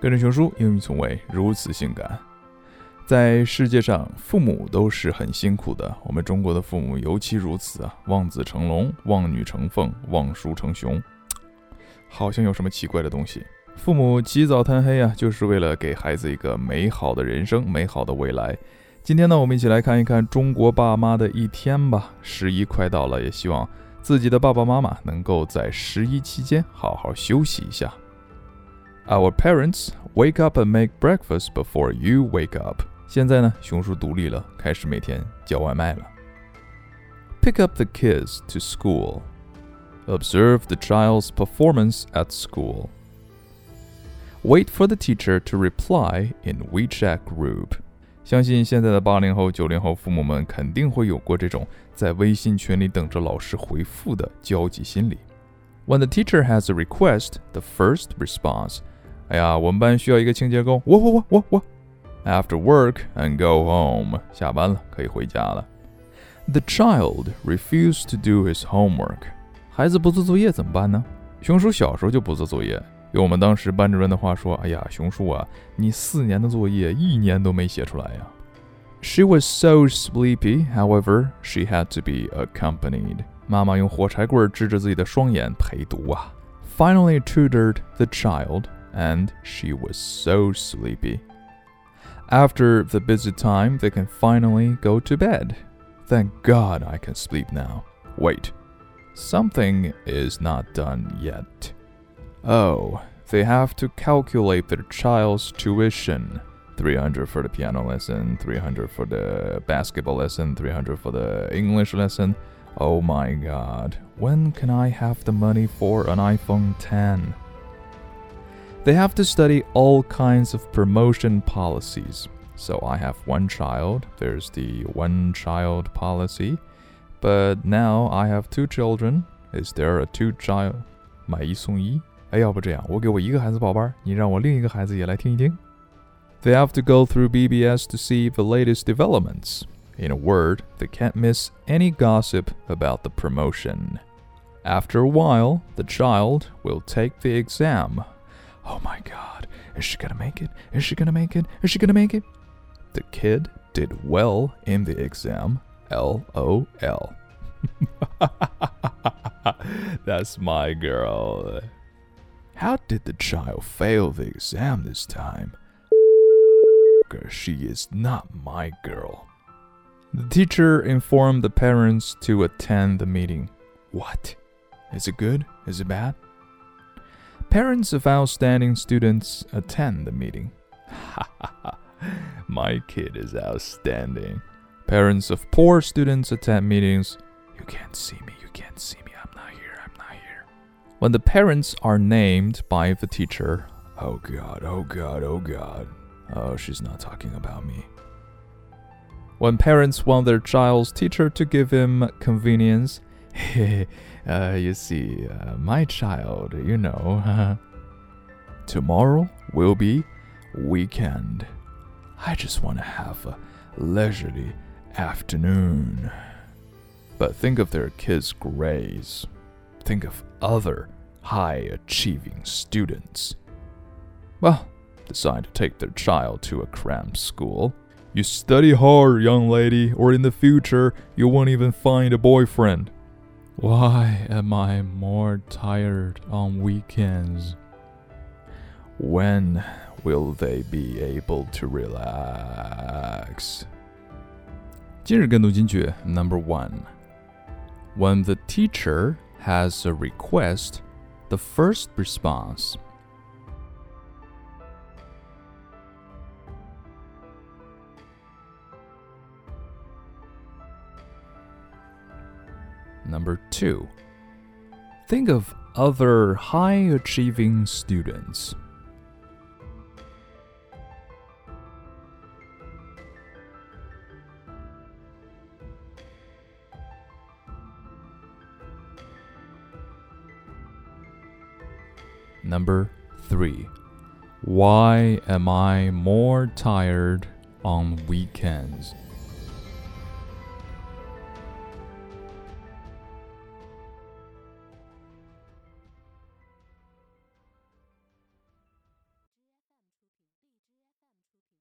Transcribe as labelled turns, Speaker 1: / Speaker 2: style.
Speaker 1: 跟着熊叔，英语从未如此性感。在世界上，父母都是很辛苦的。我们中国的父母尤其如此啊，望子成龙，望女成凤，望叔成熊，好像有什么奇怪的东西。父母起早贪黑啊，就是为了给孩子一个美好的人生，美好的未来。今天呢，我们一起来看一看中国爸妈的一天吧。十一快到了，也希望自己的爸爸妈妈能够在十一期间好好休息一下。Our parents wake up and make breakfast before you wake up。现在呢，熊叔独立了，开始每天叫外卖了。Pick up the kids to school. Observe the child's performance at school. Wait for the teacher to reply in WeChat group. 相信现在的八零后、九零后父母们肯定会有过这种在微信群里等着老师回复的焦急心理。When the teacher has a request, the first response 哎呀，我们班需要一个清洁工。我我我我我。After work and go home，下班了可以回家了。The child refused to do his homework。孩子不做作业怎么办呢？熊叔小时候就不做作业，用我们当时班主任的话说：“哎呀，熊叔啊，你四年的作业一年都没写出来呀。” She was so sleepy, however, she had to be accompanied. 妈妈用火柴棍支着自己的双眼陪读啊。Finally tutored the child and she was so sleepy. After the busy time, they can finally go to bed. Thank God I can sleep now. Wait, something is not done yet. Oh, they have to calculate their child's tuition. 300 for the piano lesson, 300 for the basketball lesson, 300 for the English lesson. Oh my god, when can I have the money for an iPhone 10? They have to study all kinds of promotion policies. So I have one child, there's the one child policy. But now I have two children. Is there a two child 买一送一？哎，要不这样，我给我一个孩子报班，你让我另一个孩子也来听一听。They have to go through BBS to see the latest developments. In a word, they can't miss any gossip about the promotion. After a while, the child will take the exam Oh my god, is she gonna make it? Is she gonna make it? Is she gonna make it? The kid did well in the exam. LOL. That's my girl. How did the child fail the exam this time? She is not my girl. The teacher informed the parents to attend the meeting. What? Is it good? Is it bad? Parents of outstanding students attend the meeting. My kid is outstanding. Parents of poor students attend meetings. You can't see me, you can't see me, I'm not here, I'm not here. When the parents are named by the teacher, oh god, oh god, oh god. Oh, she's not talking about me. When parents want their child's teacher to give him convenience, uh, you see, uh, my child, you know. Tomorrow will be weekend. I just want to have a leisurely afternoon. But think of their kids' grades. Think of other high achieving students. Well, decide to take their child to a cramped school. You study hard, young lady, or in the future you won't even find a boyfriend. Why am I more tired on weekends? When will they be able to relax? 今日跟读金句 Number one. When the teacher has a request, the first response. Number two, think of other high achieving students. Number three, why am I more tired on weekends?